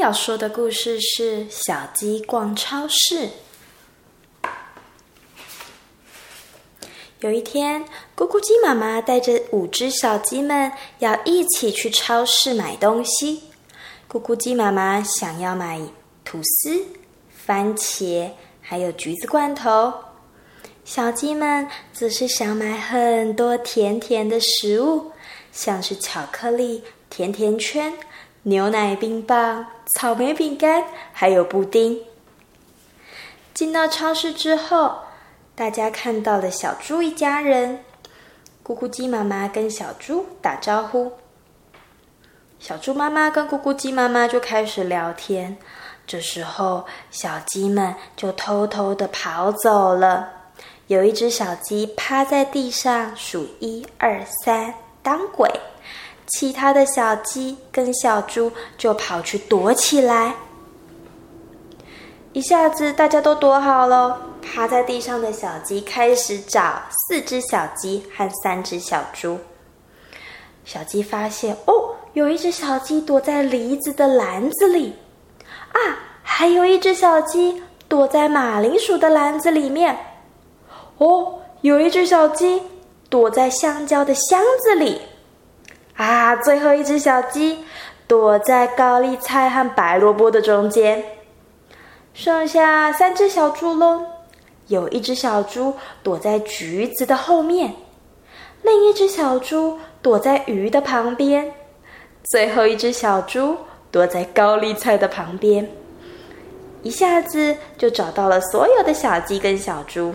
要说的故事是小鸡逛超市。有一天，咕咕鸡妈妈带着五只小鸡们要一起去超市买东西。咕咕鸡妈妈想要买吐司、番茄，还有橘子罐头。小鸡们则是想买很多甜甜的食物，像是巧克力、甜甜圈。牛奶冰棒、草莓饼干，还有布丁。进到超市之后，大家看到了小猪一家人。咕咕鸡妈妈跟小猪打招呼，小猪妈妈跟咕咕鸡妈妈就开始聊天。这时候，小鸡们就偷偷的跑走了。有一只小鸡趴在地上数一二三，当鬼。其他的小鸡跟小猪就跑去躲起来，一下子大家都躲好了。趴在地上的小鸡开始找四只小鸡和三只小猪。小鸡发现哦，有一只小鸡躲在梨子的篮子里，啊，还有一只小鸡躲在马铃薯的篮子里面，哦，有一只小鸡躲在香蕉的箱子里。啊！最后一只小鸡躲在高丽菜和白萝卜的中间，剩下三只小猪喽。有一只小猪躲在橘子的后面，另一只小猪躲在鱼的旁边，最后一只小猪躲在高丽菜的旁边。一下子就找到了所有的小鸡跟小猪。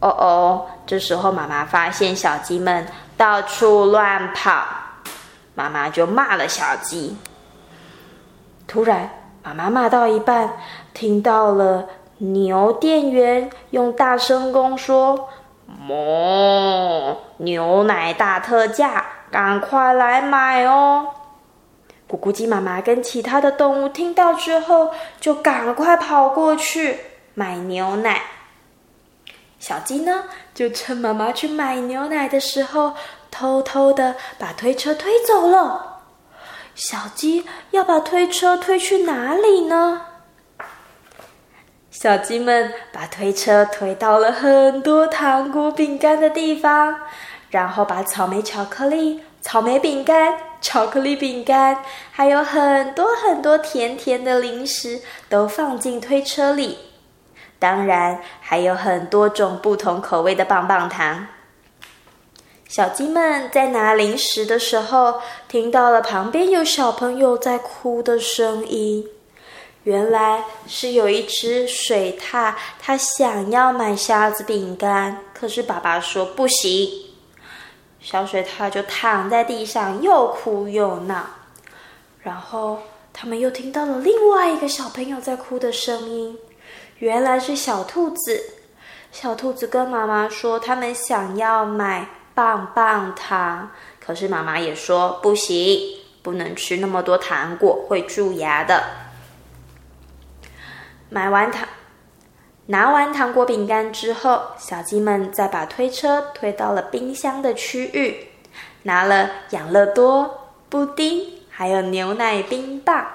哦哦，这时候妈妈发现小鸡们。到处乱跑，妈妈就骂了小鸡。突然，妈妈骂到一半，听到了牛店员用大声公说：“哞，牛奶大特价，赶快来买哦！”咕咕鸡妈妈跟其他的动物听到之后，就赶快跑过去买牛奶。小鸡呢，就趁妈妈去买牛奶的时候，偷偷的把推车推走了。小鸡要把推车推去哪里呢？小鸡们把推车推到了很多糖果饼干的地方，然后把草莓巧克力、草莓饼干、巧克力饼干，还有很多很多甜甜的零食都放进推车里。当然，还有很多种不同口味的棒棒糖。小鸡们在拿零食的时候，听到了旁边有小朋友在哭的声音。原来是有一只水獭，它想要买虾子饼干，可是爸爸说不行。小水獭就躺在地上，又哭又闹。然后他们又听到了另外一个小朋友在哭的声音。原来是小兔子，小兔子跟妈妈说，他们想要买棒棒糖，可是妈妈也说不行，不能吃那么多糖果，会蛀牙的。买完糖，拿完糖果饼干之后，小鸡们再把推车推到了冰箱的区域，拿了养乐多、布丁，还有牛奶冰棒。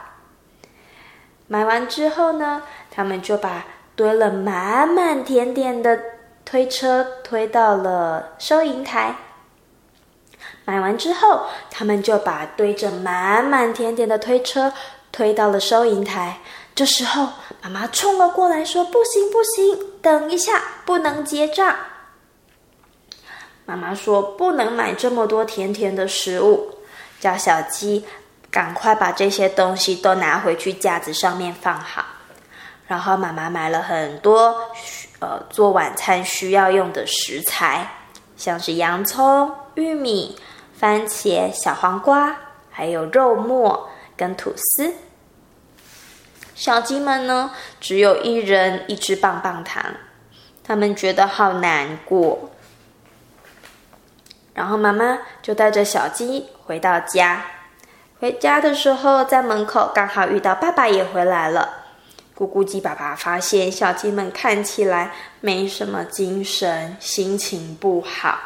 买完之后呢？他们就把堆了满满甜点的推车推到了收银台。买完之后，他们就把堆着满满甜点的推车推到了收银台。这时候，妈妈冲了过来，说：“不行，不行，等一下，不能结账。”妈妈说：“不能买这么多甜甜的食物，叫小鸡赶快把这些东西都拿回去架子上面放好。”然后妈妈买了很多，呃，做晚餐需要用的食材，像是洋葱、玉米、番茄、小黄瓜，还有肉末跟吐司。小鸡们呢，只有一人一只棒棒糖，他们觉得好难过。然后妈妈就带着小鸡回到家。回家的时候，在门口刚好遇到爸爸也回来了。咕咕鸡爸爸发现小鸡们看起来没什么精神，心情不好。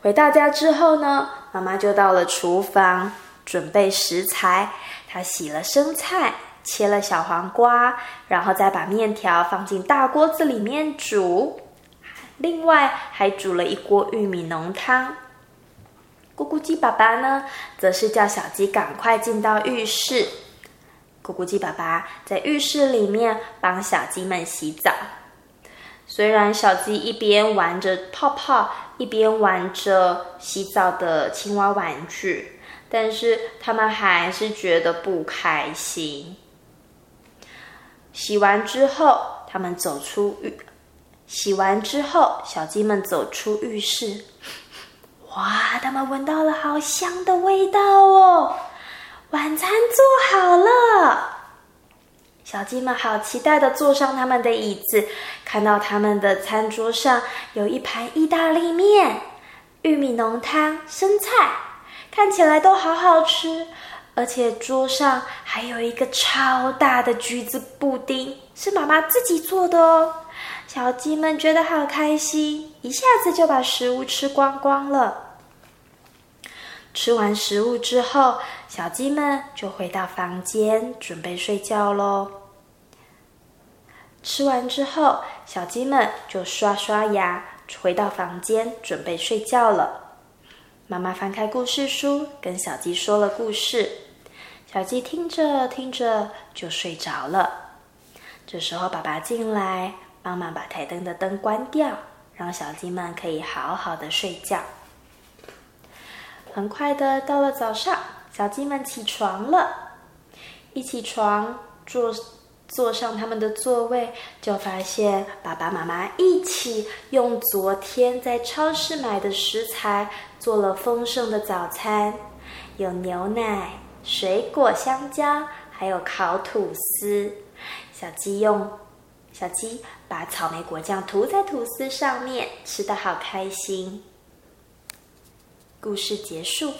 回到家之后呢，妈妈就到了厨房准备食材。她洗了生菜，切了小黄瓜，然后再把面条放进大锅子里面煮。另外还煮了一锅玉米浓汤。咕咕鸡爸爸呢，则是叫小鸡赶快进到浴室。咕咕鸡爸爸在浴室里面帮小鸡们洗澡。虽然小鸡一边玩着泡泡，一边玩着洗澡的青蛙玩具，但是他们还是觉得不开心。洗完之后，他们走出浴。洗完之后，小鸡们走出浴室。哇！他们闻到了好香的味道哦，晚餐做好了。小鸡们好期待的坐上他们的椅子，看到他们的餐桌上有一盘意大利面、玉米浓汤、生菜，看起来都好好吃。而且桌上还有一个超大的橘子布丁，是妈妈自己做的哦。小鸡们觉得好开心，一下子就把食物吃光光了。吃完食物之后，小鸡们就回到房间准备睡觉喽。吃完之后，小鸡们就刷刷牙，回到房间准备睡觉了。妈妈翻开故事书，跟小鸡说了故事。小鸡听着听着就睡着了。这时候，爸爸进来帮忙把台灯的灯关掉，让小鸡们可以好好的睡觉。很快的，到了早上，小鸡们起床了。一起床，坐坐上他们的座位，就发现爸爸妈妈一起用昨天在超市买的食材做了丰盛的早餐，有牛奶、水果、香蕉，还有烤吐司。小鸡用小鸡把草莓果酱涂在吐司上面，吃的好开心。故事结束。